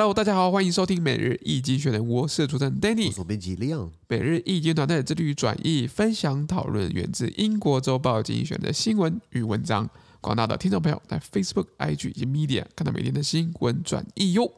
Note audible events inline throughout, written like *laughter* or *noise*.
Hello，大家好，欢迎收听每日易经济学人，我是主持人 Danny，我是编辑 Leon。每日易经团队致力于转译、分享、讨论源自英国周报经济学人的新闻与文章。广大的听众朋友在 Facebook、IG 以及 Media 看到每天的新闻转译哟。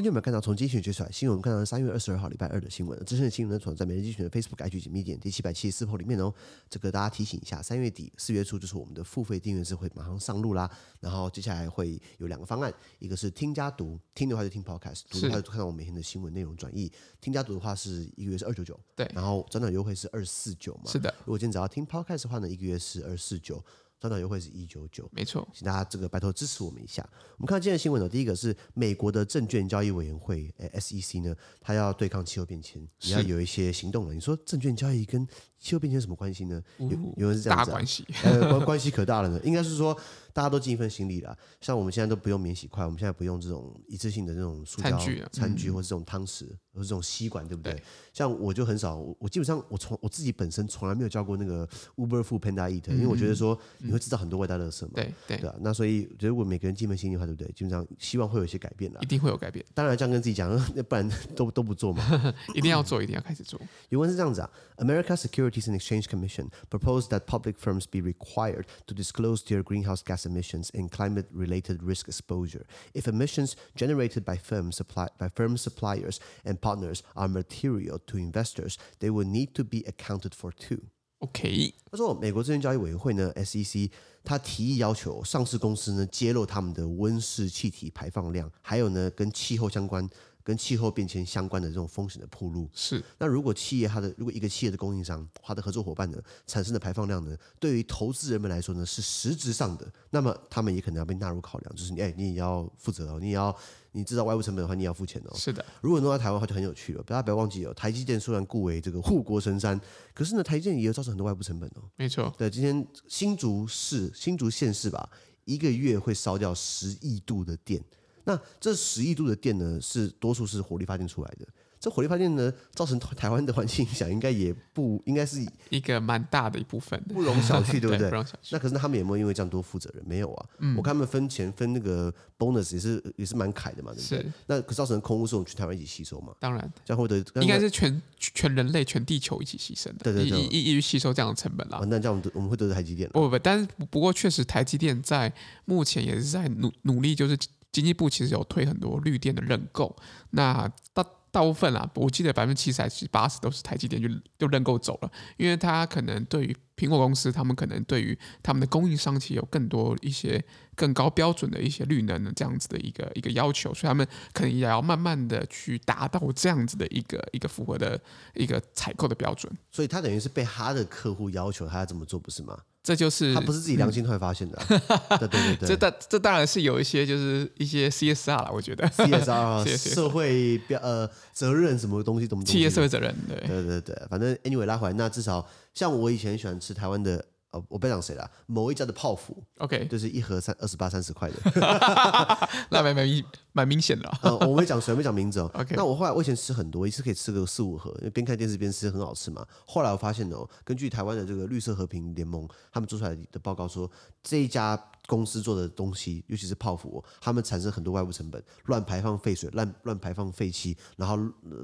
今天我们看到从经济学人接出来新闻，我们看到三月二十二号礼拜二的新闻。这的新闻呢，存在每日精选的 Facebook、IG 及 Medium 第七百七十四铺里面哦。这个大家提醒一下，三月底四月初就是我们的付费订阅制会马上上路啦。然后接下来会有两个方案，一个是听加读，听的话就听 Podcast，读的话就看到我们每天的新闻内容转译。听加读的话是一个月是二九九，对。然后转转优惠是二四九嘛？是的。如果今天只要听 Podcast 的话呢，一个月是二四九。转转优惠是一九九，没错，请大家这个拜托支持我们一下。我们看到今天的新闻呢，第一个是美国的证券交易委员会，诶，SEC 呢，它要对抗气候变迁，也要有一些行动了。你说证券交易跟气候变迁有什么关系呢？有有人是这样子、啊，大关系，呃，关关系可大了呢。应该是说。大家都尽一份心力了，像我们现在都不用免洗筷，我们现在不用这种一次性的这种塑胶餐具、啊、餐具或是这种汤匙，或是这种吸管，对不对？对，像我就很少，我，我基本上我从我自己本身从来没有叫过那个 Uber Food Panda Eat，因为我觉得说你会制造很多外带垃圾嘛。对对对啊，那所以觉得如果每个人尽一份心力的话，对不对？基本上希望会有一些改变了，一定会有改变。当然这样跟自己讲，不然都都不做嘛。一定要做，一定要开始做。原文是这样子啊，America Securities *laughs* and Exchange Commission proposed that public firms be required to disclose their greenhouse gas emissions and climate-related risk exposure. If emissions generated by firm supply by firm suppliers and partners are material to investors, they will need to be accounted for too. OK，他说，美国证券交易委员会呢 （SEC） 他提议要求上市公司呢揭露他们的温室气体排放量，还有呢跟气候相关。跟气候变迁相关的这种风险的铺路是。那如果企业它的如果一个企业的供应商，它的合作伙伴呢产生的排放量呢，对于投资人们来说呢是实质上的，那么他们也可能要被纳入考量，就是你哎，你也要负责哦，你也要你知道外部成本的话，你也要付钱哦。是的。如果弄到台湾的话就很有趣了，大家不要忘记哦，台积电虽然固为这个护国神山，可是呢，台积电也有造成很多外部成本哦。没错。对，今天新竹市新竹县市吧，一个月会烧掉十亿度的电。那这十亿度的电呢，是多数是火力发电出来的。这火力发电呢，造成台湾的环境影响，应该也不应该是一个蛮大的一部分，*laughs* 不容小觑，对不对？不容小觑那可是他们有没有因为这样多负责任？没有啊。嗯、我看他们分钱分那个 bonus 也是也是蛮凯的嘛，对不对？是。那可造成空污是我们全台湾一起吸收嘛？当然，这样会得应该是全全人类全地球一起牺牲的，对对对，一一一吸收这样的成本啦。那这样我们我们会得罪台积电？不不不，但是不过确实台积电在目前也是在努努力，就是。经济部其实有推很多绿电的认购，那大大部分啊，我记得百分之七十还是八十都是台积电就就认购走了，因为它可能对于苹果公司，他们可能对于他们的供应商其实有更多一些更高标准的一些绿能的这样子的一个一个要求，所以他们可能也要慢慢的去达到这样子的一个一个符合的一个采购的标准。所以他等于是被他的客户要求他要这么做，不是吗？这就是他不是自己良心突然发现的，*laughs* 啊嗯，对对对对。这当这当然是有一些就是一些 CSR 了，我觉得 CSR *laughs* 社会标呃责任什么东西，怎么企业社会责任，对对对对，反正 anyway 拉回来，那至少像我以前喜欢吃台湾的。哦，我不要讲谁了，某一家的泡芙，OK，就是一盒三二十八三十块的，*laughs* 那蛮蛮蛮明显的。呃，我没讲谁，没讲名字哦。OK，那我后来我以前吃很多，一次可以吃个四五盒，因为边看电视边吃很好吃嘛。后来我发现哦，根据台湾的这个绿色和平联盟他们做出来的报告说，这一家公司做的东西，尤其是泡芙，他们产生很多外部成本，乱排放废水，乱乱排放废气，然后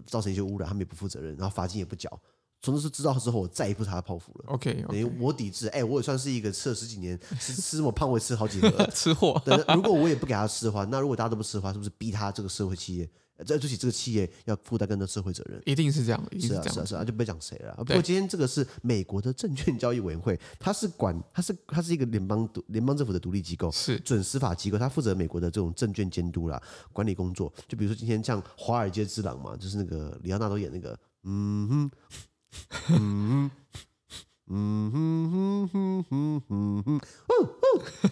造成一些污染，他们也不负责任，然后罚金也不缴。从此知道之后，我再也不查泡芙了。OK，, okay. 等于我抵制。哎、欸，我也算是一个吃了十几年，吃吃这么胖，我也吃好几盒 *laughs* 吃货。如果我也不给他吃的话，那如果大家都不吃的话，是不是逼他这个社会企业，这对起这个企业要负担更多社会责任？一定是这样，一定是这样是啊，是啊，是啊，就不要讲谁了。不过今天这个是美国的证券交易委员会，它是管，它是它是一个联邦独联邦政府的独立机构，是准司法机构，它负责美国的这种证券监督啦、管理工作。就比如说今天像《华尔街之狼》嘛，就是那个李奥纳多演那个，嗯哼。嗯。嗯嗯嗯嗯嗯嗯嗯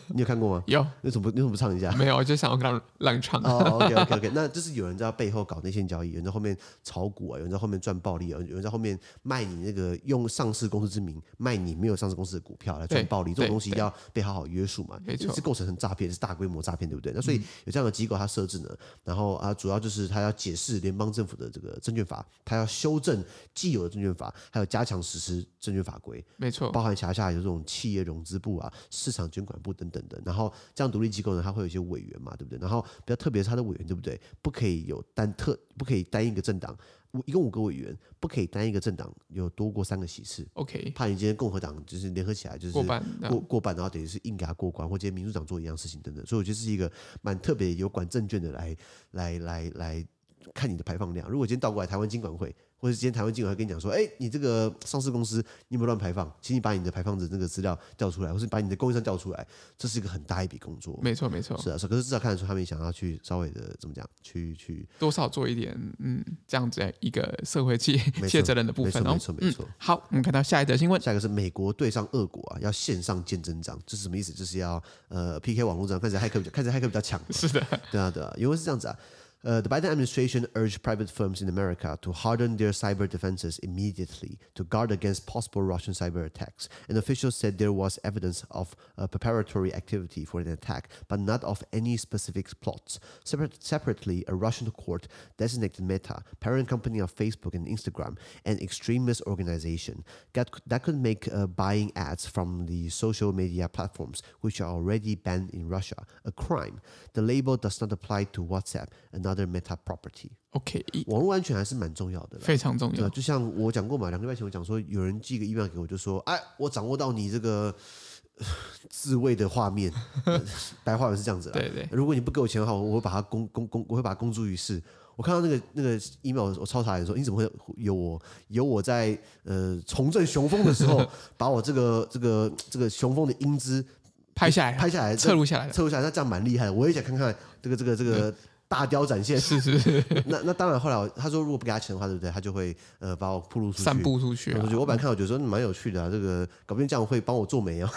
你有看过吗？有，你怎么不你怎么不唱一下？没有，我就想要让让唱。哦、oh,，OK OK OK，那就是有人在背后搞内线交易，有人在后面炒股啊，有人在后面赚暴利啊，有人在后面卖你那个用上市公司之名卖你没有上市公司的股票来赚暴利，这种东西要被好好约束嘛，没错，是构成很诈骗，是大规模诈骗，对不对？那所以有这样的机构，它设置呢，然后啊，主要就是它要解释联邦政府的这个证券法，它要修正既有的证券法，还有加强实施证券法规，没错，包含辖下有这种企业融资部啊、市场监管部等等的。然后这样独立机构呢，它会有一些委员嘛，对不对？然后比较特别是它的委员，对不对？不可以有单特，不可以单一个政党，一共五个委员，不可以单一个政党有多过三个席次。OK，怕你今天共和党就是联合起来就是过半，过过半，然后等于是硬给他过关，或今天民主党做一样事情等等。所以我觉得是一个蛮特别有管证券的来来来来看你的排放量。如果今天倒过来，台湾金管会。或者今天台湾金管会跟你讲说，哎，你这个上市公司你有没有乱排放？请你把你的排放的那个资料调出来，或是把你的供应商调出来，这是一个很大一笔工作。没错，没错，是啊，是。可是至少看得出他们想要去稍微的怎么讲，去去多少做一点，嗯，这样子一个社会企业责任的部分哦。没错，没错。好，我们看到下一则新闻，下一个是美国对上俄国啊，要线上见真章，这是什么意思？就是要呃 PK 网络战，看起来骇客看起来骇客比较强。是的，对啊，对啊，因为是这样子啊。Uh, the Biden administration urged private firms in America to harden their cyber defenses immediately to guard against possible Russian cyber attacks. And officials said there was evidence of uh, preparatory activity for an attack, but not of any specific plots. Separate, separately, a Russian court designated Meta, parent company of Facebook and Instagram, an extremist organization that, that could make uh, buying ads from the social media platforms, which are already banned in Russia, a crime. The label does not apply to WhatsApp, another Other meta property. OK，网络安全还是蛮重要的，非常重要。就像我讲过嘛，两个礼拜前我讲说，有人寄个 email 给我，就说，哎，我掌握到你这个 *laughs* 自慰的画面，白话文是这样子的。对对。如果你不给我钱的话，我会把它公公公，我会把它公诸于世。我看到那个那个 email，我超傻眼，说你怎么会有我有我在呃重振雄风的时候，*laughs* 把我这个这个这个雄风的英姿拍下来，拍下来，侧录下来，侧录下来，那这样蛮厉害的。我也想看看这个这个这个。大雕展现是是是，*laughs* 那那当然，后来他说如果不给他钱的话，对不对？他就会呃把我铺路出去，散布出去、啊。我觉得我本来看我觉得说蛮有趣的啊，这个搞不定这样会帮我做媒啊。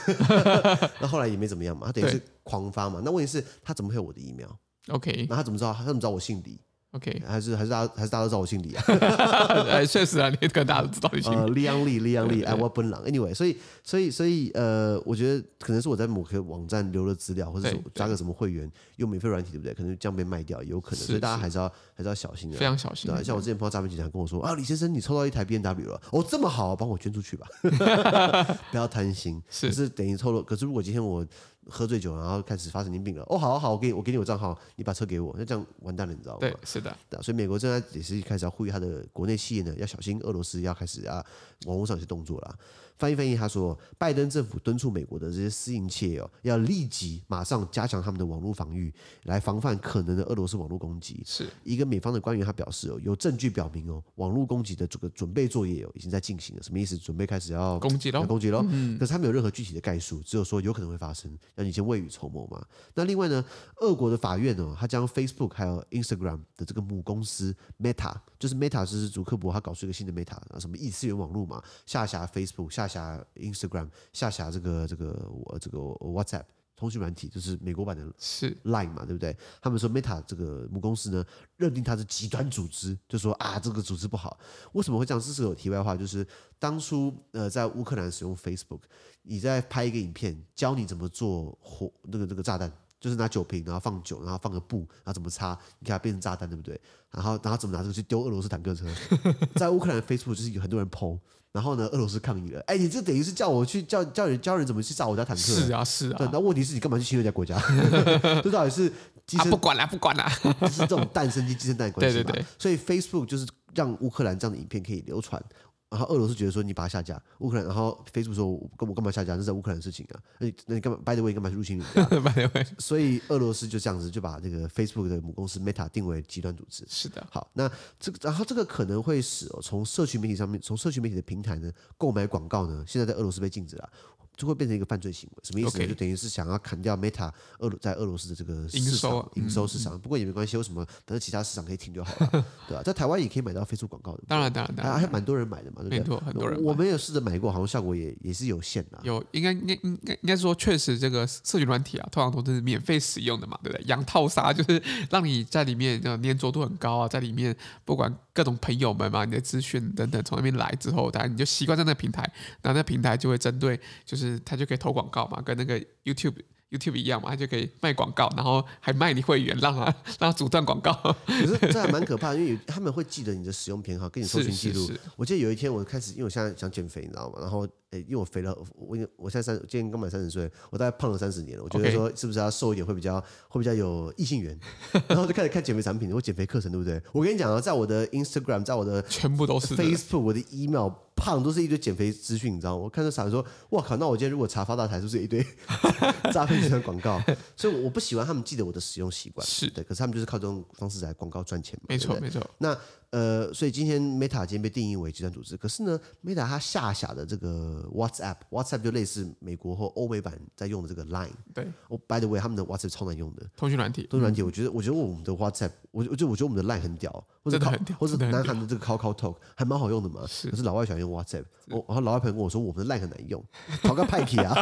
*laughs* 那后来也没怎么样嘛，他等于是狂发嘛。那问题是，他怎么会有我的 email？OK，那他怎么知道？他怎么知道我姓李？OK，还是还是大家还是大家都知道我姓李啊？*laughs* 哎，确实啊，你跟大家都知道你姓李。呃，李阳利，李阳利，哎，我本狼。Anyway，所以所以所以呃，我觉得可能是我在某个网站留了资料，或者是加个什么会员，用免费软体，对不对？可能这样被卖掉，也有可能。所以大家还是要还是要小心的，非常小心。对，像我之前碰到诈骗集团跟我说啊，李先生，你抽到一台 B N W 了，哦，这么好，帮我捐出去吧，*laughs* *laughs* 不要贪心。是，是等于抽了。可是如果今天我。喝醉酒，然后开始发神经病了。哦，好好，我给你，我给你我账号，你把车给我，那这样完蛋了，你知道吗？对，是的。对，所以美国现在也是开始要呼吁他的国内企业呢，要小心俄罗斯要开始啊，网络上有些动作了。翻译翻译，他说，拜登政府敦促美国的这些私营企业哦，要立即马上加强他们的网络防御，来防范可能的俄罗斯网络攻击。是一个美方的官员，他表示哦，有证据表明哦，网络攻击的这个准备作业哦，已经在进行了。什么意思？准备开始要攻击喽？攻击喽？嗯。可是他没有任何具体的概述，只有说有可能会发生，让你先未雨绸缪嘛。那另外呢，俄国的法院哦，他将 Facebook 还有 Instagram 的这个母公司 Meta，就是 Meta 就是祖克伯他搞出一个新的 Meta 啊，什么异次元网络嘛，下辖 Facebook，下辖 Instagram。下辖这个这个我这个 WhatsApp 通讯软体，就是美国版的是 Line 嘛，对不对？他们说 Meta 这个母公司呢，认定它是极端组织，就说啊，这个组织不好。为什么会这样？这是有题外话，就是当初呃在乌克兰使用 Facebook，你在拍一个影片，教你怎么做火那个那个炸弹，就是拿酒瓶，然后放酒，然后放个布，然后怎么擦，你给它变成炸弹，对不对？然后然后怎么拿这个去丢俄罗斯坦克车？*laughs* 在乌克兰 Facebook 就是有很多人 PO。然后呢，俄罗斯抗议了。哎，你这等于是叫我去叫叫人教人怎么去炸我家坦克？是啊，是啊。那问题是你干嘛去侵略人家国家？*laughs* 这到底是鸡生、啊、不管了，不管了，就是这种蛋生鸡，鸡生蛋的关系嘛。*laughs* 对对对。所以 Facebook 就是让乌克兰这样的影片可以流传。然后俄罗斯觉得说你把它下架，乌克兰，然后 Facebook 说我干我干嘛下架？这是在乌克兰的事情啊，那你那你干嘛？By the way，干嘛去入侵人家？*laughs* By the way，所以俄罗斯就这样子就把这个 Facebook 的母公司 Meta 定为极端组织。是的，好，那这个然后这个可能会使哦，从社群媒体上面，从社群媒体的平台呢购买广告呢，现在在俄罗斯被禁止了。就会变成一个犯罪行为。什么意思.就等于是想要砍掉 Meta 俄在俄罗斯的这个营收营收市场。嗯、不过也没关系，为什么？反正其他市场可以停就好了，*laughs* 对吧、啊？在台湾也可以买到 Facebook 广告的。当然，当然，当然，还还蛮多人买的嘛，对不对？很多人。我们有试着买过，好像效果也也是有限的。有，应该应该应该应该说，确实这个社群软体啊，通常都是免费使用的嘛，对不对？养套杀就是让你在里面的粘着度很高啊，在里面不管各种朋友们嘛，你的资讯等等从那边来之后，当然你就习惯在那个平台，那那平台就会针对，就是它就可以投广告嘛，跟那个 YouTube。YouTube 一样嘛，他就可以卖广告，然后还卖你会员，让他 *laughs* 让他阻断广告。可是这还蛮可怕的，因为他们会记得你的使用偏好，跟你搜寻记录。我记得有一天我开始，因为我现在想减肥，你知道吗？然后诶，因为我肥了，我我现在三，今年刚满三十岁，我大概胖了三十年了。我觉得说是不是要瘦一点会比较会比较有异性缘？*laughs* 然后就开始看减肥产品，我减肥课程，对不对？我跟你讲啊，在我的 Instagram，在我的全部都是 Facebook，我的 email。胖都是一堆减肥资讯，你知道吗？我看到傻人说：“哇靠！那我今天如果查发大财，是不是一堆 *laughs* 诈骗集团广告？” *laughs* 所以我不喜欢他们记得我的使用习惯。是的，可是他们就是靠这种方式来广告赚钱嘛。没错，没错。那。呃，所以今天 Meta 今天被定义为集团组织，可是呢，Meta 它下辖的这个 WhatsApp，WhatsApp 就类似美国或欧美版在用的这个 Line。对。哦，By the way，他们的 WhatsApp 超难用的。通讯软体。通讯软体，我觉得，我觉得我们的 WhatsApp，我我就我觉得我们的 Line 很屌，或者很屌，或者南韩的这个 KakaoTalk 还蛮好用的嘛。是。可是老外喜欢用 WhatsApp，我然后老外朋友跟我说我们的 Line 很难用，讨个派皮啊。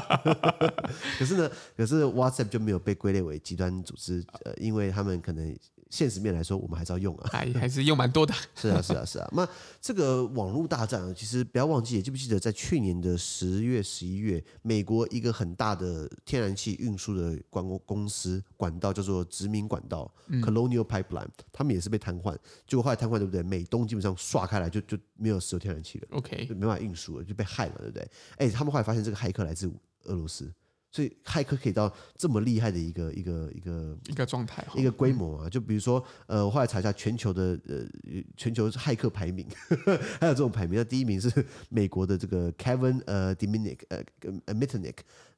*laughs* 可是呢，可是 WhatsApp 就没有被归类为集团组织，呃，因为他们可能。现实面来说，我们还是要用啊，*laughs* 还 *laughs* 还是用蛮多的。*laughs* 是啊，是啊，是啊。那这个网络大战啊，其实不要忘记，记不记得在去年的十月、十一月，美国一个很大的天然气运输的管公司管道叫做殖民管道 （Colonial Pipeline），他们也是被瘫痪。结果后来瘫痪，对不对？美东基本上刷开来就就没有石油天然气了，OK，就没办法运输了，就被害了，对不对？哎，他们后来发现这个骇客来自俄罗斯。所以骇客可以到这么厉害的一个一个一个一个状态，一个规模啊！就比如说，呃，我后来查一下全球的呃全球骇客排名，呵 *laughs* 呵还有这种排名，那第一名是美国的这个 Kevin 呃 Diminick 呃呃 Mitnick。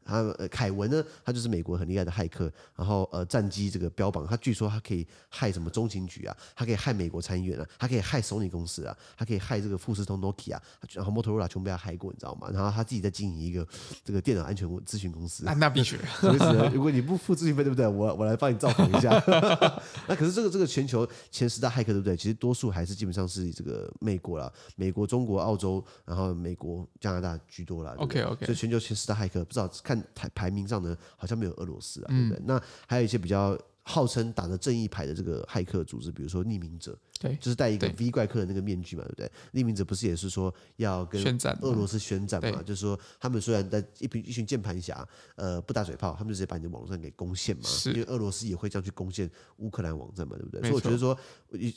他呃，凯文呢，他就是美国很厉害的骇客，然后呃，战机这个标榜，他据说他可以害什么中情局啊，他可以害美国参议院啊，他可以害索尼公司啊，他可以害这个富士通、Nokia 啊，然后摩托罗拉全部被他害过，你知道吗？然后他自己在经营一个这个电脑安全咨询公司。那那必须，*laughs* 如果你不付咨询费，对不对？我我来帮你造访一下。*laughs* 那可是这个这个全球前十大骇客，对不对？其实多数还是基本上是这个美国啦，美国、中国、澳洲，然后美国、加拿大居多啦。OK OK，所以全球前十大骇客，不知道看排排名上。呢，好像没有俄罗斯啊，对不对？嗯、那还有一些比较号称打着正义牌的这个骇客组织，比如说匿名者，对，就是戴一个 V 怪客的那个面具嘛，对不对？匿名者不是也是说要跟俄罗斯宣战嘛？就是说他们虽然在一群一群键盘侠，呃，不打嘴炮，他们就直接把你的网站给攻陷嘛，因为俄罗斯也会这样去攻陷乌克兰网站嘛，对不对？所以我觉得说，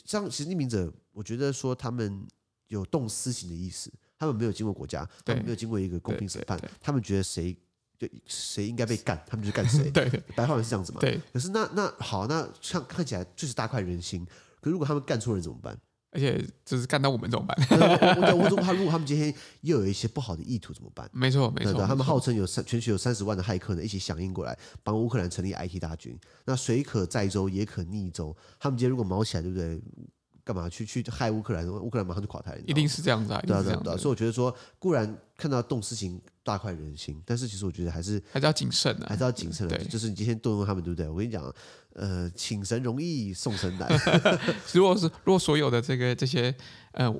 这样其实匿名者，我觉得说他们有动私刑的意思，他们没有经过国家，他们没有经过一个公平审判，他们觉得谁。对，谁应该被干，他们就干谁。*laughs* 对，白话文是这样子嘛？对。可是那那好，那像看起来就是大快人心。可是如果他们干错人怎么办？而且就是干到我们怎么办？*laughs* 我我我怕，*laughs* 如果他们今天又有一些不好的意图怎么办？没错，没错。他们号称有三，全球有三十万的骇客呢，一起响应过来帮乌克兰成立 IT 大军。那水可载舟，也可逆舟。他们今天如果毛起来，对不对？干嘛去去害乌克兰？乌克兰马上就垮台了。一定是这样子啊！对啊，对啊。所以我觉得说，固然看到动私刑。大快人心，但是其实我觉得还是还是要谨慎的，还是要谨慎的。就是你今天动用他们，对不对？我跟你讲，呃，请神容易送神难。*laughs* 如果是如果所有的这个这些呃。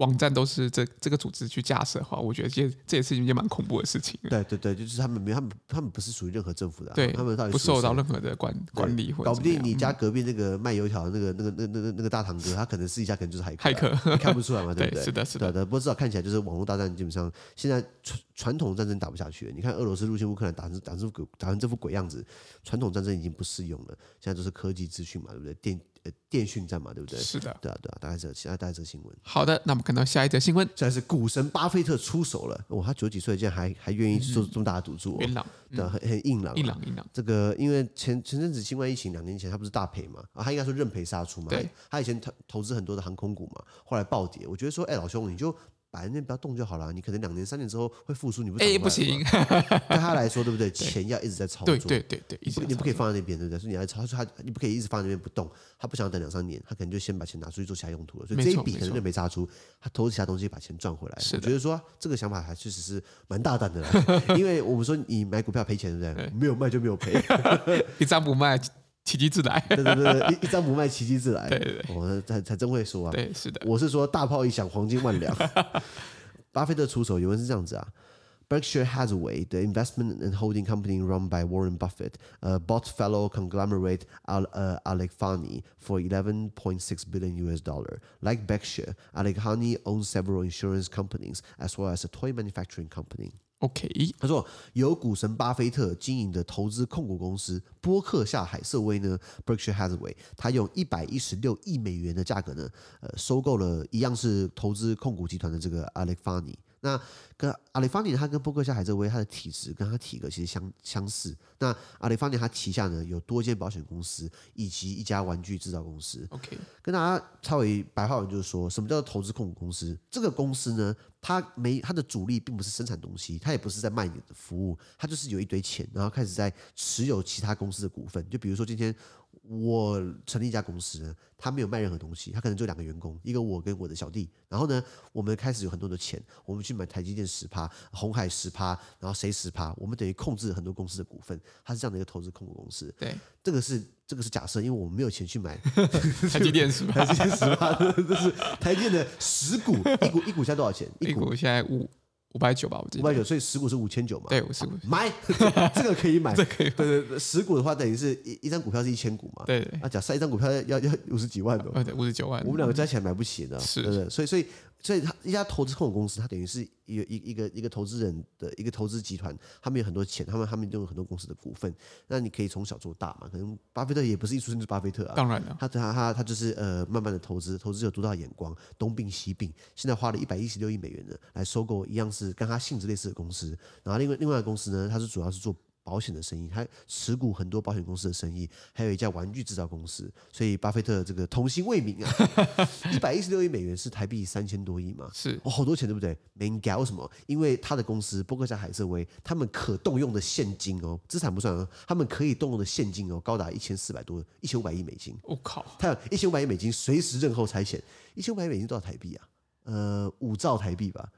网站都是这这个组织去架设的话，我觉得这这也是一件蛮恐怖的事情。对对对，就是他们没他们他们不是属于任何政府的，对，他们到底不受到任何的管管理，搞不定你家隔壁那个卖油条的那个那个那那那那个大堂哥，他可能私底下可能就是骇客，骇客看不出来嘛，*laughs* 对不对？是的，是的。不过至少看起来就是网络大战，基本上现在传传统战争打不下去了。你看俄罗斯入侵乌克兰，打成打成鬼，打成这副鬼样子，传统战争已经不适用了，现在都是科技资讯嘛，对不对？电呃，电讯战嘛，对不对？是的，对啊，对啊，大概这，现在大概这个新闻。好的，那我们看到下一则新闻，现在是股神巴菲特出手了。哇，他九十几岁，竟然还还愿意做这么大的赌注，硬朗，对，很很硬朗，硬朗，硬朗。这个因为前前阵子新冠疫情两年前，他不是大赔嘛？啊，他应该说认赔杀出嘛。对，他以前投投资很多的航空股嘛，后来暴跌。我觉得说，哎，老兄，你就摆在那边不要动就好了。你可能两年三年之后会复苏，你不哎不行。*laughs* 对他来说，对不对？钱要一直在操作，对对对对，你不可以放在那边，对不对？所以你要操作他，你不可以一直放在那边不动。他不想等两三年，他可能就先把钱拿出去做其他用途了。所以这一笔可能就没砸出，他投资其他东西把钱赚回来。我觉得说这个想法还确实是蛮大胆的啦，*laughs* 因为我们说你买股票赔钱，对不对？没有卖就没有赔，*laughs* 一张不卖。奇迹自来，对对对，一一张不卖，奇迹自来。对对对，我才才真会说啊。对，是的，我是说大炮一响，黄金万两。巴菲特出手，原文是这样子啊：Berkshire *laughs* Hathaway, the investment and holding company run by Warren Buffett, uh, bought fellow conglomerate Al, uh, Alekhani for 11.6 billion US dollar. Like Berkshire, Alekhani owns several insurance companies as well as a toy manufacturing company. OK，他说由股神巴菲特经营的投资控股公司波克夏海瑟威呢，Berkshire Hathaway，他用一百一十六亿美元的价格呢，呃，收购了一样是投资控股集团的这个 Alekhani。那跟阿里法尼，他跟波克夏海瑟威，他的体质跟他体格其实相相似。那阿里法尼他旗下呢有多间保险公司以及一家玩具制造公司。OK，跟大家稍微白话文就是说，什么叫做投资控股公司？这个公司呢，他没他的主力并不是生产东西，他也不是在卖你的服务，他就是有一堆钱，然后开始在持有其他公司的股份。就比如说今天。我成立一家公司，他没有卖任何东西，他可能就两个员工，一个我跟我的小弟。然后呢，我们开始有很多的钱，我们去买台积电十趴，红海十趴，然后谁十趴，我们等于控制很多公司的股份，他是这样的一个投资控股公司。对，这个是这个是假设，因为我们没有钱去买 *laughs* 台积电十趴，*laughs* 台积电十趴，这是台积电的十股，一股一股现在多少钱？一股现在五。五百九吧，我记得。五百九，所以十股是五千九嘛？对，五十股。买 *laughs* 这个可以买，这可以。对对对，十股的话等于是一一张股票是一千股嘛？对对。那假设一张股票要要五十几万的，对，五十九万。我们两个加起来买不起的，是。对对，所以所以。所以，他一家投资控股公司，它等于是一个一一个一个投资人的一个投资集团，他们有很多钱，他们他们都有很多公司的股份。那你可以从小做大嘛？可能巴菲特也不是一出生就是巴菲特啊，当然了，他他他他就是呃，慢慢的投资，投资有独到眼光，东并西并，现在花了一百一十六亿美元呢，来收购一样是跟他性质类似的公司。然后另外另外的公司呢，它是主要是做。保险的生意，他持股很多保险公司的生意，还有一家玩具制造公司，所以巴菲特这个童心未泯啊，*laughs* 一百一十六亿美元是台币三千多亿嘛，是哦，好多钱对不对？没搞为什么？因为他的公司波克夏海瑟威，他们可动用的现金哦，资产不算哦，他们可以动用的现金哦，高达一千四百多，一千五百亿美金。我、哦、靠，他有一千五百亿美金随时认后拆钱，一千五百亿美金多少台币啊？呃，五兆台币吧。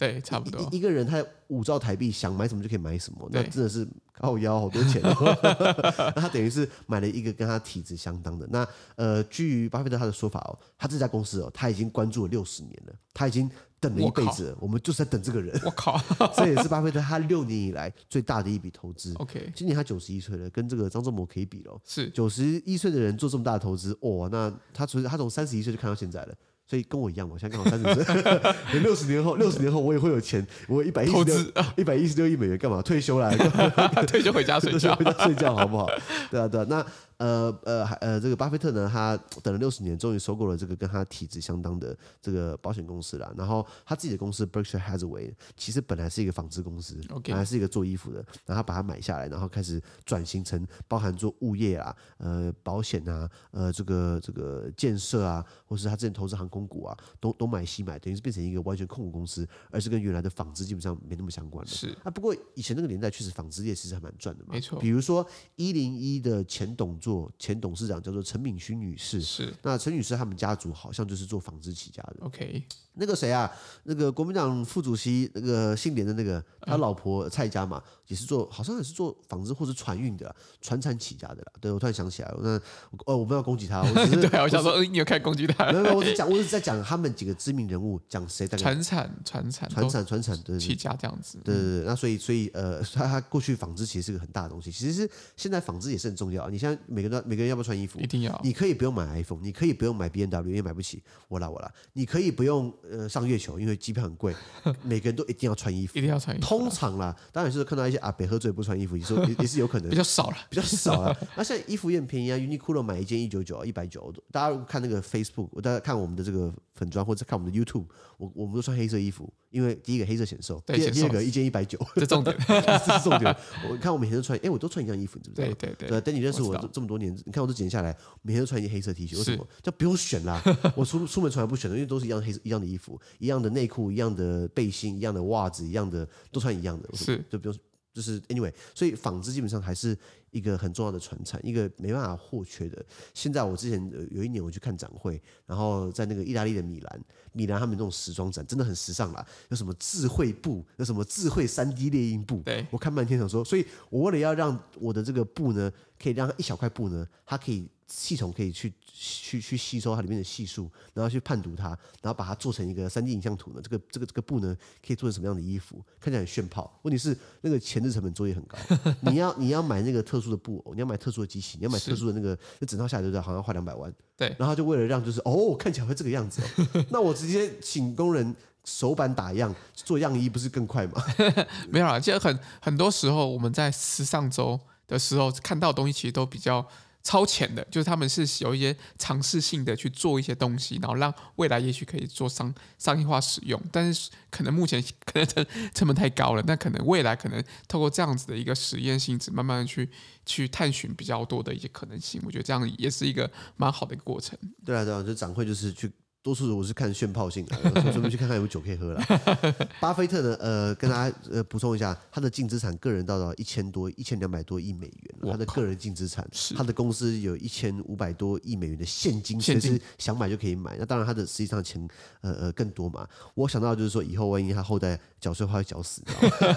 对，差不多一,一个人他五兆台币，想买什么就可以买什么，那真的是靠腰好多钱哦。*laughs* *laughs* 那他等于是买了一个跟他体质相当的。那呃，据巴菲特他的说法哦，他这家公司哦，他已经关注了六十年了，他已经等了一辈子了。我，我们就是在等这个人。我靠，*laughs* 这也是巴菲特他六年以来最大的一笔投资。OK，今年他九十一岁了，跟这个张忠谋可以比喽。是九十一岁的人做这么大的投资，哇、哦，那他从他从三十一岁就看到现在了。所以跟我一样嘛，我现在刚好三十岁，*laughs* 六十年后，六十年后我也会有钱，我一百一十六一百一十六亿美元干嘛？退休啦，*laughs* 退休回家睡觉，*laughs* 回家睡觉好不好？对啊，对啊，那。呃呃还呃，这个巴菲特呢，他等了六十年，终于收购了这个跟他体质相当的这个保险公司了。然后他自己的公司 Berkshire Hathaway 其实本来是一个纺织公司.本来是一个做衣服的，然后他把它买下来，然后开始转型成包含做物业啊、呃保险啊、呃这个这个建设啊，或是他之前投资航空股啊，都都买西买，等于是变成一个完全控股公司，而是跟原来的纺织基本上没那么相关的。是啊，不过以前那个年代确实纺织业其实还蛮赚的嘛，没错。比如说一零一的前董座。前董事长叫做陈敏勋女士，是。那陈女士他们家族好像就是做纺织起家的。OK，那个谁啊，那个国民党副主席那个姓连的那个，他老婆蔡家嘛，也是做，好像也是做纺织或是船运的，船产起家的啦。对，我突然想起来了，那哦，我不要攻击他，我只是 *laughs* 对，我想说，嗯，你有开始攻击他？没有，没有，我只讲，我只在讲他们几个知名人物，讲谁在船产、船产、船产、船产的起家这样子。对对对，那所以所以呃，*laughs* 他他过去纺织其实是个很大的东西，其实是现在纺织也是很重要。你现在每个人每个人要不要穿衣服？一定要。你可以不用买 iPhone，你可以不用买因为买不起。我啦我啦，你可以不用呃上月球，因为机票很贵。*laughs* 每个人都一定要穿衣服，一定要穿衣服。通常啦，当然是看到一些阿北喝醉不穿衣服，也是也是有可能。*laughs* 比较少了，比较少了。那现在衣服也很便宜啊，Uniqlo 买一件一九九，一百九。大家看那个 Facebook，大家看我们的这个粉装或者看我们的 YouTube，我我们都穿黑色衣服，因为第一个黑色显瘦，第二第二个一件一百九，*laughs* 这重点，*laughs* 这是重点。我看我每天都穿，哎，我都穿一样衣服，你知不知道？对对对。等你认识我这么多年，你看我这几年下来，每天都穿一件黑色 T 恤，为什么？就不用选啦，*laughs* 我出出门从来不选的，因为都是一样黑色一样的衣服，一样的内裤，一样的背心，一样的袜子，一样的都穿一样的，是就不用。就是 anyway，所以纺织基本上还是一个很重要的传承，一个没办法或缺的。现在我之前有一年我去看展会，然后在那个意大利的米兰，米兰他们那种时装展真的很时尚啦，有什么智慧布，有什么智慧三 D 列印布，对，我看半天想说，所以我为了要让我的这个布呢，可以让一小块布呢，它可以。系统可以去去去吸收它里面的系数，然后去判读它，然后把它做成一个三 D 影像图呢。这个这个这个布呢，可以做成什么样的衣服？看起来很炫炮。问题是那个前置成本作业很高。你要你要买那个特殊的布偶，你要买特殊的机器，你要买特殊的那个，那整套下来对不对？好像要花两百万。对。然后就为了让就是哦，看起来会这个样子哦，那我直接请工人手板打样做样衣，不是更快吗？*laughs* 没有啦，其实很很多时候我们在时尚周的时候看到的东西，其实都比较。超前的，就是他们是有一些尝试性的去做一些东西，然后让未来也许可以做商商业化使用，但是可能目前 *laughs* 可能成成本太高了，那可能未来可能透过这样子的一个实验性质，慢慢的去去探寻比较多的一些可能性，我觉得这样也是一个蛮好的一个过程。对啊，对啊，就展会就是去。多数我是看炫炮性的，*laughs* 准备去看看有酒可以喝了。*laughs* 巴菲特呢，呃，跟大家呃补充一下，他的净资产个人到到一千多一千两百多亿美元，他的个人净资产，他的公司有一千五百多亿美元的现金，其实想买就可以买。那当然，他的实际上钱呃呃更多嘛。我想到就是说，以后万一他后代缴税，会缴死，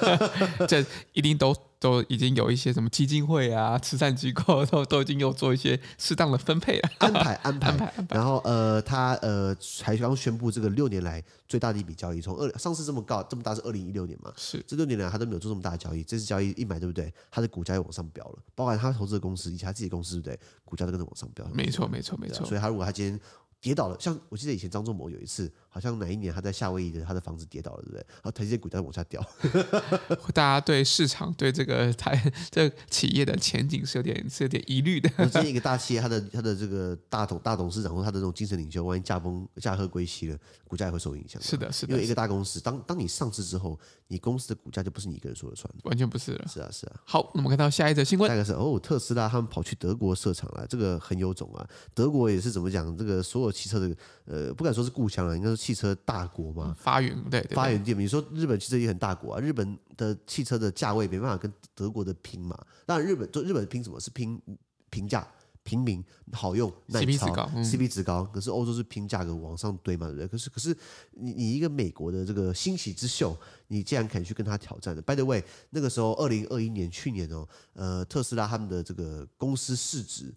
*laughs* 这一定都。都已经有一些什么基金会啊、慈善机构都都已经有做一些适当的分配了，安排安排安排。然后呃，他呃才刚宣布这个六年来最大的一笔交易，从二上市这么高这么大是二零一六年嘛？是这六年来他都没有做这么大的交易，这次交易一买对不对？他的股价又往上飙了，包含他投资的公司以及他自己的公司对不对？股价都跟着往上飙。没错没错没错。所以他如果他今天跌倒了，像我记得以前张仲谋有一次。好像哪一年他在夏威夷的他的房子跌倒了，对不对？然后台积电股价往下掉。*laughs* 大家对市场对这个 *laughs* 台这个企业的前景是有点是有点疑虑的。我建议一个大企业，他的他的这个大董大董事长或他的这种精神领袖，万一驾崩驾鹤归西了，股价也会受影响。是的，是的。因为一个大公司，当当你上市之后，你公司的股价就不是你一个人说了算，完全不是了。是啊，是啊。好，那么看到下一则新闻，下一个是哦，特斯拉他们跑去德国设厂了，这个很有种啊。德国也是怎么讲？这个所有汽车的呃，不敢说是故乡了，应该说汽车大国。嘛、发源对，发源地。你说日本汽车也很大国啊，日本的汽车的价位没办法跟德国的拼嘛。当然，日本就日本拼什么？是拼平价、平民、好用、耐操、CP 值高、嗯、CP 值高。可是欧洲是拼价格往上堆嘛，对不对？可是可是你你一个美国的这个欣喜之秀，你竟然肯去跟他挑战的？By the way，那个时候二零二一年去年哦，呃，特斯拉他们的这个公司市值。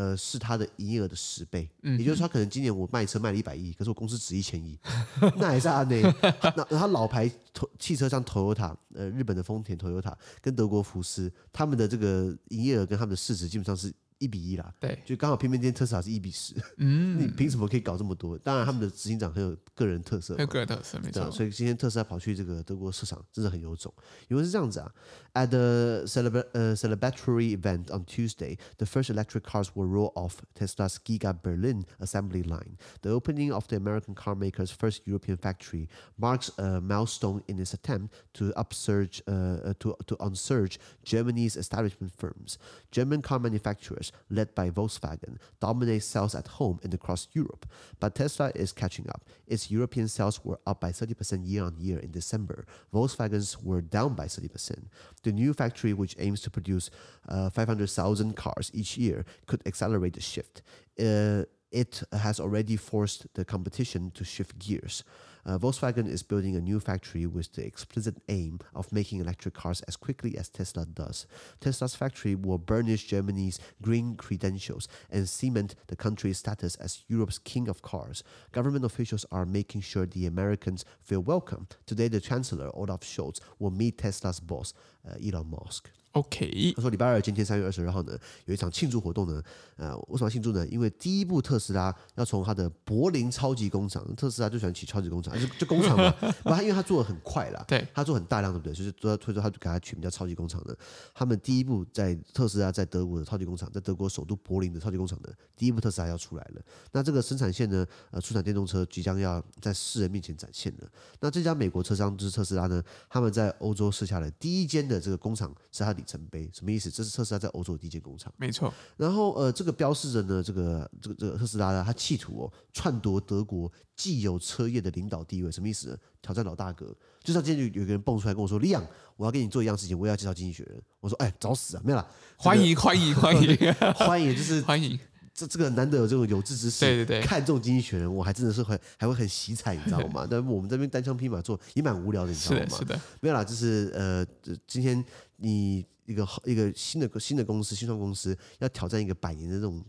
呃，是它的营业额的十倍，嗯、也就是说，可能今年我卖车卖了一百亿，可是我公司值一千亿，*laughs* 那还是阿内那那他老牌汽车像 Toyota，呃，日本的丰田 Toyota 跟德国福斯，他们的这个营业额跟他们的市值基本上是。一比一啦，对，就刚好偏偏今天特斯拉是一比十，嗯，你凭什么可以搞这么多？当然，他们的执行长很有个人特色，很有个人特色，没错。所以今天特斯拉跑去这个德国市场，真的很有种。因为是这样子啊，at *laughs* the celebra 呃 celebratory event on Tuesday, the first electric cars will roll off Tesla's Giga Berlin assembly line. The opening of the American car maker's first European factory marks a milestone in its attempt to upsurge, uh, to to upsurge Germany's establishment firms. German car manufacturers led by Volkswagen, dominate sales at home and across Europe. But Tesla is catching up. Its European sales were up by 30% year on year in December. Volkswagen's were down by 30%. The new factory, which aims to produce uh, 500,000 cars each year, could accelerate the shift. Uh, it has already forced the competition to shift gears. Uh, Volkswagen is building a new factory with the explicit aim of making electric cars as quickly as Tesla does. Tesla's factory will burnish Germany's green credentials and cement the country's status as Europe's king of cars. Government officials are making sure the Americans feel welcome. Today, the Chancellor, Olaf Scholz, will meet Tesla's boss, uh, Elon Musk. OK，他说礼拜二今天三月二十二号呢，有一场庆祝活动呢。呃，为什么要庆祝呢？因为第一部特斯拉要从它的柏林超级工厂，特斯拉就喜欢起超级工厂，就 *laughs* 就工厂嘛。*laughs* 不，他因为他做的很快啦，对，他做很大量，对不对？就是说，推说他就给他取名叫超级工厂的。他们第一部在特斯拉在德国的超级工厂，在德国首都柏林的超级工厂的第一部特斯拉要出来了。那这个生产线呢，呃，出产电动车即将要在世人面前展现了。那这家美国车商就是特斯拉呢，他们在欧洲设下了第一间的这个工厂，是它里程碑。什么意思？这是特斯拉在欧洲的第一间工厂。没错。然后呃，这个。标示着呢，这个这个这个特斯拉呢，他企图哦篡夺德国既有车业的领导地位，什么意思呢？挑战老大哥。就像今天有有个人蹦出来跟我说：“李阳，我要跟你做一样事情，我也要介绍经济学人。”我说：“哎，找死啊！没有啦，欢迎欢迎欢迎 *laughs* 欢迎，就是 *laughs* 欢迎。这这个难得有这种有志之士，对对对，看中经济学人，我还真的是会还会很喜彩，你知道吗？*laughs* 但我们这边单枪匹马做也蛮无聊的，你知道吗？是的，没有啦，就是呃，今天你一个一个新的新的公司，新创公司要挑战一个百年的这种。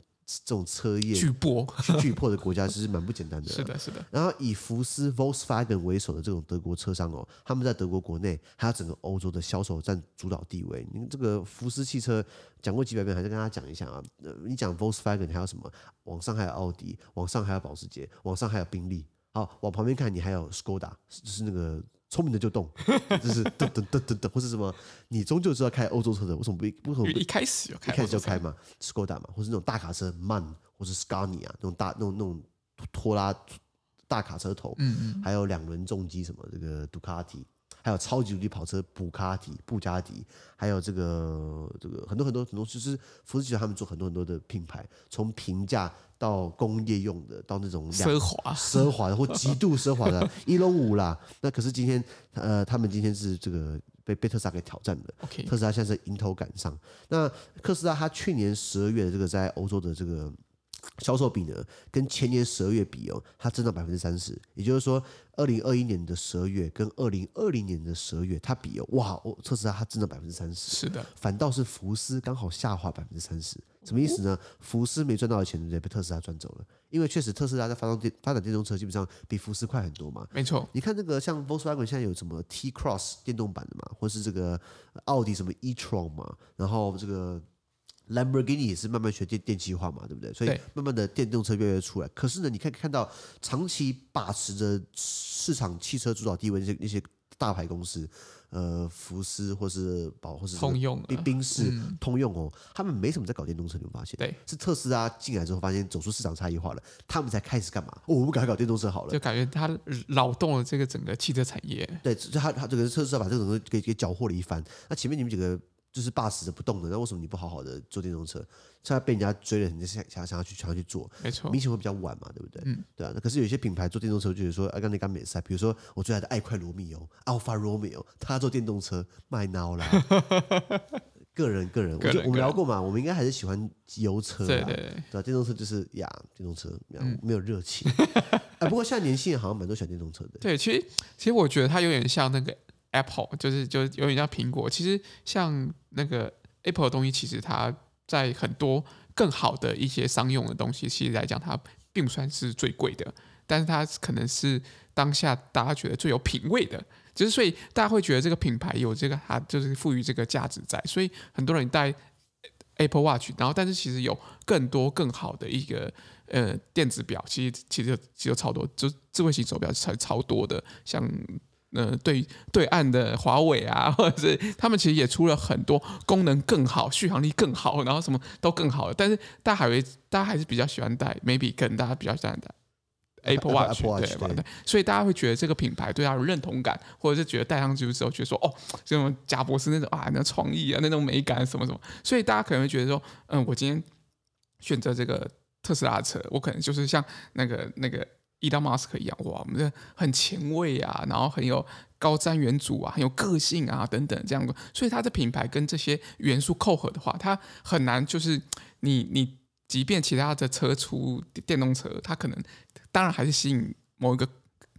这种车业巨破巨破的国家其实蛮不简单的。*laughs* 是的，是的。然后以福斯 Volkswagen 为首的这种德国车商哦，他们在德国国内还有整个欧洲的销售占主导地位。你这个福斯汽车讲过几百遍，还是跟大家讲一下啊。你讲 Volkswagen 还有什么？往上还有奥迪，往上还有保时捷，往上还有宾利。好，往旁边看，你还有 Skoda，就是那个。聪明的就动，*laughs* 就是噔噔噔噔噔，或是什么？你终究是要开欧洲车的，为什么不为什么不一开始就开？一开始就开嘛，Skoda 嘛，或是那种大卡车 MAN，或是 Scania 那种大那种那种拖拉大卡车头，嗯嗯，还有两轮重机什么这个杜卡迪。还有超级无敌跑车布卡迪、布加迪，还有这个这个很多很多很多，就是福斯集团他们做很多很多的品牌，从平价到工业用的，到那种奢华奢华的或极度奢华的，一龙五啦。那可是今天呃，他们今天是这个被被特斯拉给挑战的。Okay. 特斯拉现在是迎头赶上。那特斯拉它去年十二月的这个在欧洲的这个。销售比呢，跟前年十二月比哦，它增长百分之三十。也就是说，二零二一年的十二月跟二零二零年的十二月，它比哦，哇，哦，特斯拉它增长百分之三十。是的，反倒是福斯刚好下滑百分之三十。什么意思呢？福斯没赚到的钱，对不对？被特斯拉赚走了。因为确实特斯拉在发动电发展电动车，基本上比福斯快很多嘛。没错，你看这个像 Volkswagen 现在有什么 T Cross 电动版的嘛，或是这个奥迪什么 e-tron 嘛，然后这个。Lamborghini 也是慢慢学电电气化嘛，对不对？所以慢慢的电动车越来越出来。可是呢，你可以看到长期把持着市场汽车主导地位那些那些大牌公司，呃，福斯或是宝或是通用、宾宾士、通用哦，他们没什么在搞电动车，你会发现？对，是特斯拉进来之后，发现走出市场差异化了，他们才开始干嘛？*laughs* 哦，我们赶快搞电动车好了，就感觉他扰动了这个整个汽车产业。对，就他他这个特斯拉把这个东西给给缴获了一番。那前面你们几个？就是霸死着不动的，那为什么你不好好的做电动车？现在被人家追了，你想想想要去想要去做，没错，明显会比较晚嘛，对不对？嗯，对啊。那可是有些品牌做电动车，就是说，刚才刚美赛，比如说我最爱的爱快罗密欧 Alpha Romeo，他做电动车卖孬啦。*laughs* 个人个人，我就我们聊过嘛，我们应该还是喜欢油车，对对对，对电动车就是呀，电动车没有热情。*laughs* 哎，不过现在年轻人好像蛮多喜欢电动车的。对，其实其实我觉得它有点像那个。Apple 就是就是有点像苹果，其实像那个 Apple 的东西，其实它在很多更好的一些商用的东西，其实来讲它并不算是最贵的，但是它可能是当下大家觉得最有品味的，就是所以大家会觉得这个品牌有这个它就是赋予这个价值在，所以很多人戴 Apple Watch，然后但是其实有更多更好的一个呃电子表，其实其实其实超多，就智慧型手表才超多的，像。呃，对对岸的华为啊，或者是他们其实也出了很多功能更好、续航力更好，然后什么都更好的。但是大家还会，大家还是比较喜欢戴，maybe 可能大家比较喜欢戴 Apple Watch，, Apple Watch 对吧？对，所以大家会觉得这个品牌对他有认同感，或者是觉得戴上去之后，觉得说哦，这种贾博士那种啊，那创意啊，那种美感什么什么。所以大家可能会觉得说，嗯，我今天选择这个特斯拉车，我可能就是像那个那个。伊隆马斯克一样，哇，我们这很前卫啊，然后很有高瞻远瞩啊，很有个性啊，等等这样的，所以它的品牌跟这些元素扣合的话，它很难就是你你，即便其他的车出电动车，它可能当然还是吸引某一个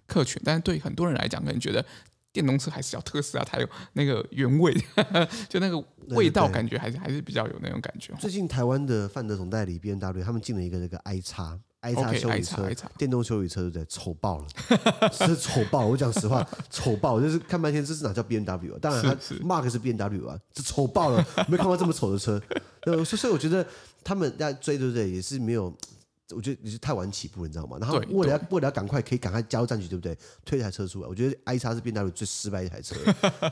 客群，但是对很多人来讲，可能觉得电动车还是要特斯拉才有那个原味，*laughs* 就那个味道，感觉还是还是比较有那种感觉。最近台湾的范德总代理 B N W 他们进了一个那个 i 叉。，i 叉修理车，电动修理车对不对？丑爆了，是丑爆！我讲实话，丑爆！就是看半天，这是哪叫 B M W 啊？当然，它 Mark 是 B M W 啊，这丑爆了，没看过这么丑的车。呃，所以我觉得他们在追，对不对？也是没有，我觉得也是太晚起步，你知道吗？然后为了要为了要赶快可以赶快加入战局，对不对？推一台车出来，我觉得 i 叉是 B M W 最失败的一台车。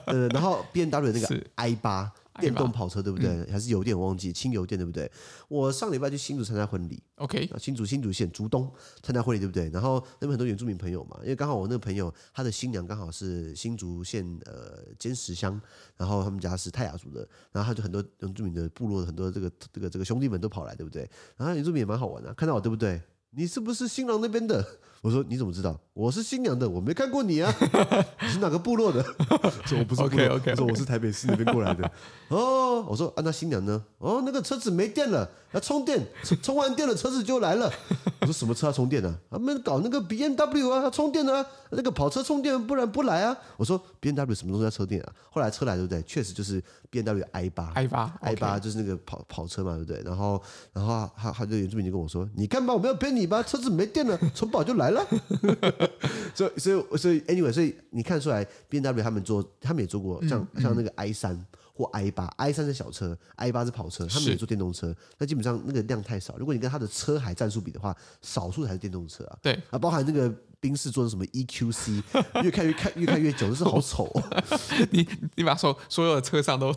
呃，然后 B M W 那个 i 八。电动跑车对不对？嗯、还是油电？我忘记轻油电对不对？我上礼拜去新竹参加婚礼，OK，新竹新竹县竹东参加婚礼对不对？然后那边很多原住民朋友嘛，因为刚好我那个朋友他的新娘刚好是新竹县呃尖石乡，然后他们家是泰雅族的，然后他就很多原住民的部落的很多这个这个这个兄弟们都跑来对不对？然后原住民也蛮好玩的，看到我对不对？你是不是新郎那边的？我说你怎么知道？我是新娘的，我没看过你啊。*laughs* 你是哪个部落的？*laughs* 说我不是部落。Okay, okay, okay. 我说我是台北市那边过来的。哦，我说啊，那新娘呢？哦，那个车子没电了，要充电，充完电了车子就来了。我说什么车要充电呢？啊？他们搞那个 BMW 啊，要充电啊。那个跑车充电，不然不来啊。我说 BMW 什么东西要充电啊？后来车来对不对？确实就是 BMW i 八，i 八，i 八就是那个跑跑车嘛，对不对？然后然后他他就原住民就跟我说，你看吧，我没有骗你吧？车子没电了，充饱就来了。*laughs* 所以所以所以 anyway，所以你看出来 B N W 他们做，他们也做过像、嗯、像那个 i 三或 i 八，i 三是小车，i 八是跑车，他们也做电动车。那基本上那个量太少，如果你跟他的车海战术比的话，少数才是电动车啊。对啊，包含那个。宾士做的什么 EQC，*laughs* 越看越看越看越久，就是好丑、*laughs* 哦。你你把所所有的车上都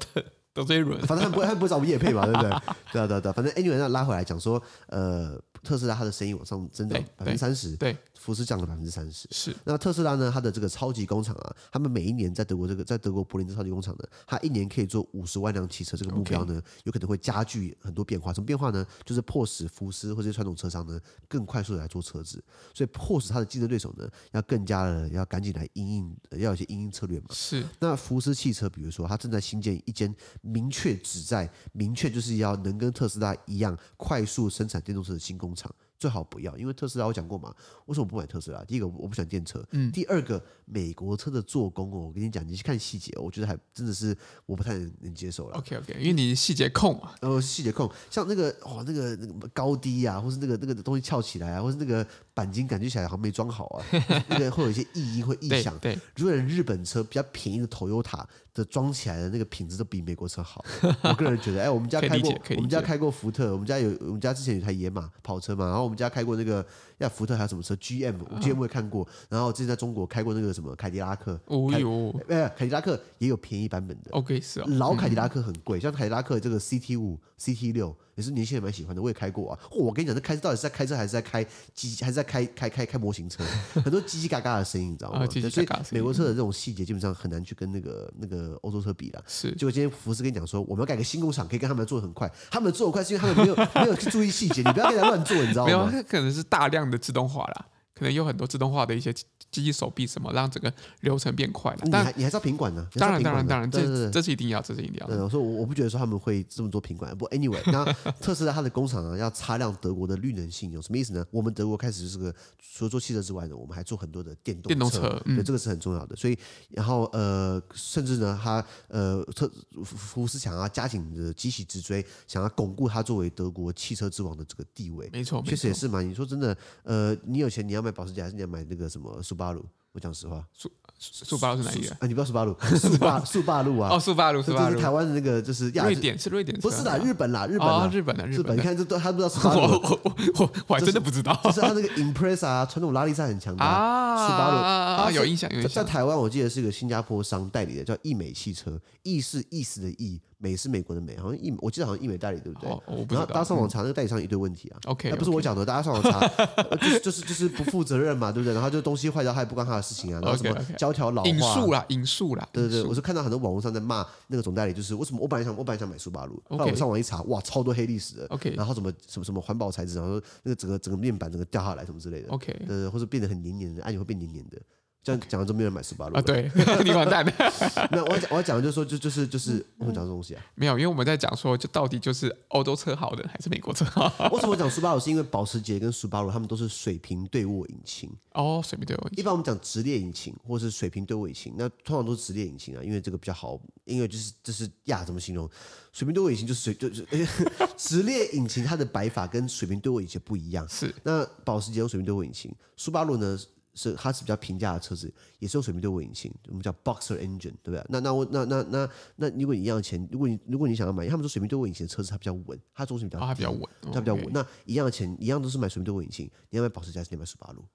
都这一轮，反正他不会他不会找我们业配嘛，对不对？对啊对啊对啊，反正 anyway 那拉回来讲说，呃。特斯拉它的生意往上增长百分之三十，对，福斯降了百分之三十。是，那特斯拉呢？它的这个超级工厂啊，他们每一年在德国这个在德国柏林的超级工厂呢，它一年可以做五十万辆汽车，这个目标呢.有可能会加剧很多变化。什么变化呢？就是迫使福斯或者传统车商呢，更快速的来做车子，所以迫使它的竞争对手呢，要更加的要赶紧来应应，要有一些应应策略嘛。是。那福斯汽车，比如说，它正在新建一间明确旨在明确就是要能跟特斯拉一样快速生产电动车的新工厂。最好不要，因为特斯拉我讲过嘛，为什么不买特斯拉？第一个我不喜欢电车，嗯，第二个美国车的做工哦，我跟你讲，你去看细节，我觉得还真的是我不太能能接受了。OK OK，因为你细节控嘛，然后细节控，像那个哦，那个那个高低啊，或是那个那个东西翘起来啊，或是那个钣金感觉起来好像没装好啊，那个会有一些异音会异响。对，如果日本车比较便宜的 Toyota 的装起来的那个品质都比美国车好。*laughs* 我个人觉得，哎，我们家开过，我们家开过福特，我们家有我们家之前有台野马跑车嘛，然后我们家开过那个。要福特还有什么车？GM，GM 我也看过。然后之前在中国开过那个什么凯迪拉克。哦哟，哎，凯迪拉克也有便宜版本的。OK，是啊。老凯迪拉克很贵，像凯迪拉克这个 CT 五、CT 六也是年轻人蛮喜欢的，我也开过啊。我跟你讲，这开车到底是在开车还是在开机，还是在开开开开模型车？很多叽叽嘎嘎的声音，你知道吗？*laughs* 所以美国车的这种细节基本上很难去跟那个那个欧洲车比了。是。结果今天福斯跟你讲说，我们要改个新工厂，可以跟他们做的很快。他们做的快是因为他们没有 *laughs* 没有去注意细节，你不要跟他乱做，你知道吗？没有，可能是大量的自动化了。可能有很多自动化的一些机器手臂什么，让整个流程变快了。你还你还是要品管呢？当然当然当然，这这是一定要，这是一定要。对，我说我我不觉得说他们会这么做品管。不，anyway，那 *laughs* 特斯拉它的工厂啊，要擦亮德国的绿能信用，什么意思呢？我们德国开始就是个除了做汽车之外呢，我们还做很多的电动。电动车，嗯、对，这个是很重要的。所以，然后呃，甚至呢，他呃特福斯想要加紧的急起直追，想要巩固它作为德国汽车之王的这个地位。没错，确实也是嘛。你说真的，呃，你有钱你要买保时捷还是你要买？那个什么苏巴鲁，我讲实话，苏苏巴鲁是哪一个？啊，你不知道苏巴鲁，苏巴苏巴鲁啊，哦，苏巴鲁，苏巴鲁，台湾的那个，就是瑞典，是瑞典，不是啦，日本啦，日本啦，日本的日本，你看这都他不知道苏巴鲁，我我我我还真的不知道，就是他那个 Impreza 啊，传统拉力赛很强的啊，苏巴鲁啊，有印象，有印象，在台湾我记得是一个新加坡商代理的，叫易美汽车，易是意思的易。美是美国的美，好像一，我记得好像一美代理，对不对？不知道。然后大家上网查，那个代理商一堆问题啊。OK，那不是我讲的，大家上网查，*laughs* 就是就是就是不负责任嘛，对不对？然后就东西坏掉，他也不关他的事情啊。然后什么胶条老化，引述啦，引述啦。对对对，我是看到很多网络上在骂那个总代理，就是为什么我本来想我本来想买苏巴鲁，后来我上网一查，哇，超多黑历史的。OK，然后什么什么什么环保材质，然后那个整个整个面板整个掉下来什么之类的。OK，对对，或者变得很黏黏的，按钮会变黏黏的。这样讲了，就没有人买斯巴鲁啊？对，*laughs* 你完蛋了。*laughs* 那我讲，我要讲的就是说，就就是就是我们讲这东西啊，没有，因为我们在讲说，就到底就是欧洲车好的还是美国车好？为什么讲斯巴鲁？是因为保时捷跟斯巴鲁他们都是水平对卧引擎哦，水平对卧。一般我们讲直列引擎或是水平对卧引擎，那通常都是直列引擎啊，因为这个比较好，因为就是就是呀，怎么形容？水平对卧引擎就是水就是 *laughs* 直列引擎，它的摆法跟水平对卧引擎不一样。是那保时捷用水平对卧引擎，斯巴鲁呢？是，它是比较平价的车子，也是用水平对卧引擎，我们叫 Boxer Engine，对不对？那那我那那那那，如果你一样的钱，如果你如果你想要买，他们说水平对卧引擎的车子它比较稳，它重心比较，它比较稳，它比较稳。那一样的钱，一样都是买水平对卧引擎，你要买保时捷还是你要买斯巴鲁？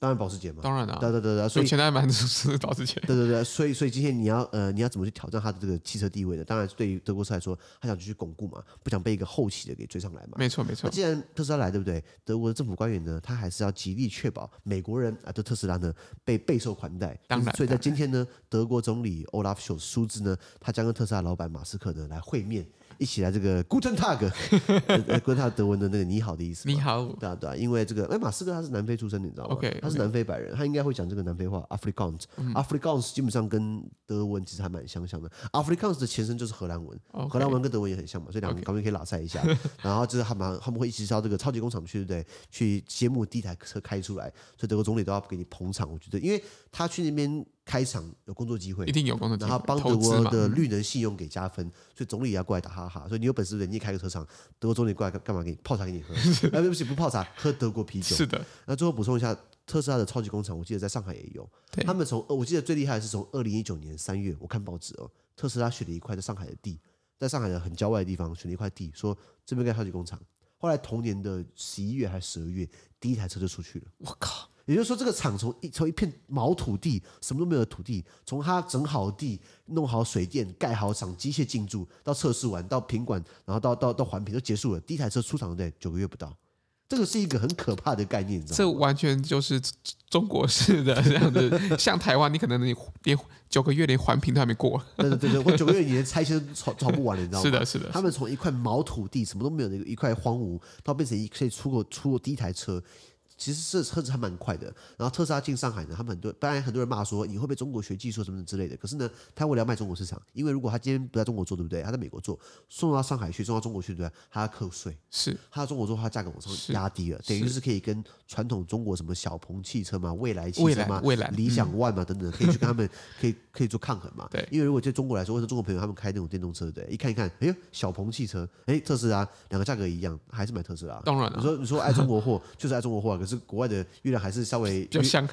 当然保时捷嘛，当然了，对对对对，所以现在蛮支持保时捷。对对对，所以所以今天你要呃你要怎么去挑战它的这个汽车地位呢？当然对于德国车来说，他想继续巩固嘛，不想被一个后起的给追上来嘛。没错没错。既然特斯拉来，对不对？德国的政府官员呢，他还是要极力确保美国人啊，对特斯拉呢被备受款待。当然。所以在今天呢，德国总理 Olaf Scholz 呢，他将跟特斯拉老板马斯克呢来会面。一起来这个 Guten Tag *laughs* 德文的那个你好的意思。你好，对啊对啊，因为这个哎马斯克他是南非出生的，你知道吗他是南非白人他应该会讲这个南非话 Afrikaans。Afrikaans 基本上跟德文其实还蛮相像的。Afrikaans 的前身就是荷兰文荷兰文跟德文也很像嘛，所以两个可以拉赛一下。*laughs* 然后就是他们他们会一起到这个超级工厂去，对不对？去揭幕第一台车开出来，所以德国总理都要给你捧场。我觉得，因为他去那边。开厂有工作机会，一定有工作机会，然后帮德国的绿能信用给加分，所以总理也要过来打哈哈。所以你有本事的，你也开个车厂，德国总理过来干干嘛？给你泡茶给你喝？*laughs* 哎，对不起，不泡茶，喝德国啤酒。是的。那最后补充一下，特斯拉的超级工厂，我记得在上海也有。他们从，我记得最厉害的是从二零一九年三月，我看报纸哦，特斯拉选了一块在上海的地，在上海的很郊外的地方选了一块地，说这边盖超级工厂。后来同年的十一月还是十二月，第一台车就出去了。我靠！也就是说，这个厂从一从一片毛土地，什么都没有的土地，从它整好地、弄好水电、盖好厂、机械进驻，到测试完、到品管，然后到到到环评都结束了，第一台车出厂在九个月不到，这个是一个很可怕的概念，你知道吗？这完全就是中国式的这样子，像台湾，你可能你连九个月连环评都还没过。对对对，我九个月你连拆迁都炒炒不完了，你知道吗？是的，是的。他们从一块毛土地，什么都没有的一块荒芜，到变成一可以出口出口第一台车。其实这车子还蛮快的，然后特斯拉进上海呢，他们很多当然很多人骂说，你会被中国学技术什么之类的，可是呢，他为了要卖中国市场，因为如果他今天不在中国做，对不对？他在美国做，送到上海去，送到中国去，对不对？他要扣税，是他在中国做，他价格往上压低了，等于是可以跟传统中国什么小鹏汽车嘛、蔚来汽车嘛、蔚来、理想 ONE 嘛等等，可以去跟他们可以可以做抗衡嘛。*laughs* 对，因为如果在中国来说，或者中国朋友他们开那种电动车，对，一看一看，哎呦，小鹏汽车，哎，特斯拉，两个价格一样，还是买特斯拉。当然了，你说你说爱中国货 *laughs* 就是爱中国货，可是国外的。月亮还是稍微 *laughs* 就像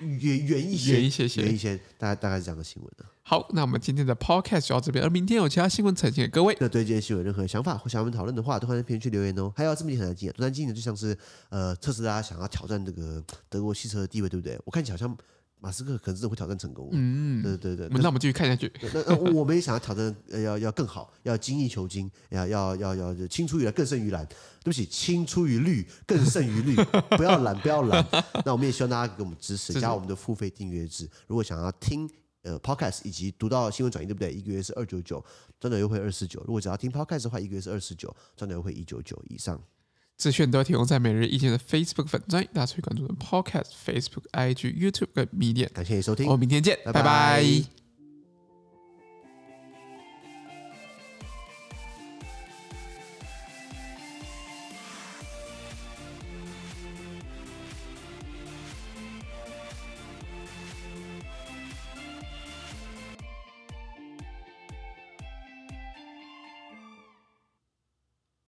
远远一些，远一些，远一些，大概大概是这样的新闻的。好，那我们今天的 podcast 就到这边，而明天有其他新闻呈现给各位。那对这件新闻有任何想法或想我们讨论的话，都欢迎在评论区留言哦。还有这么一很难记，多难记呢，就像是呃，特斯拉想要挑战这个德国汽车的地位，对不对？我看起来好像。马斯克可能真的会挑战成功。嗯，对对对。那我们继续看下去。那那我们也想要挑战，要要更好，要精益求精，要要要要青出于蓝更胜于蓝。对不起，青出于绿更胜于绿，不要懒，不要懒。那我们也希望大家给我们支持，加我们的付费订阅制。如果想要听呃 podcast 以及读到新闻转译，对不对？一个月是二九九，转转优惠二四九。如果只要听 podcast 的话，一个月是二四九，转转优惠一九九以上。资讯都提供在每日一见的 Facebook 粉专，大家可以关注的 Podcast、Facebook、IG、YouTube 跟 Medium。感谢你收听，我们明天见，拜拜。拜拜。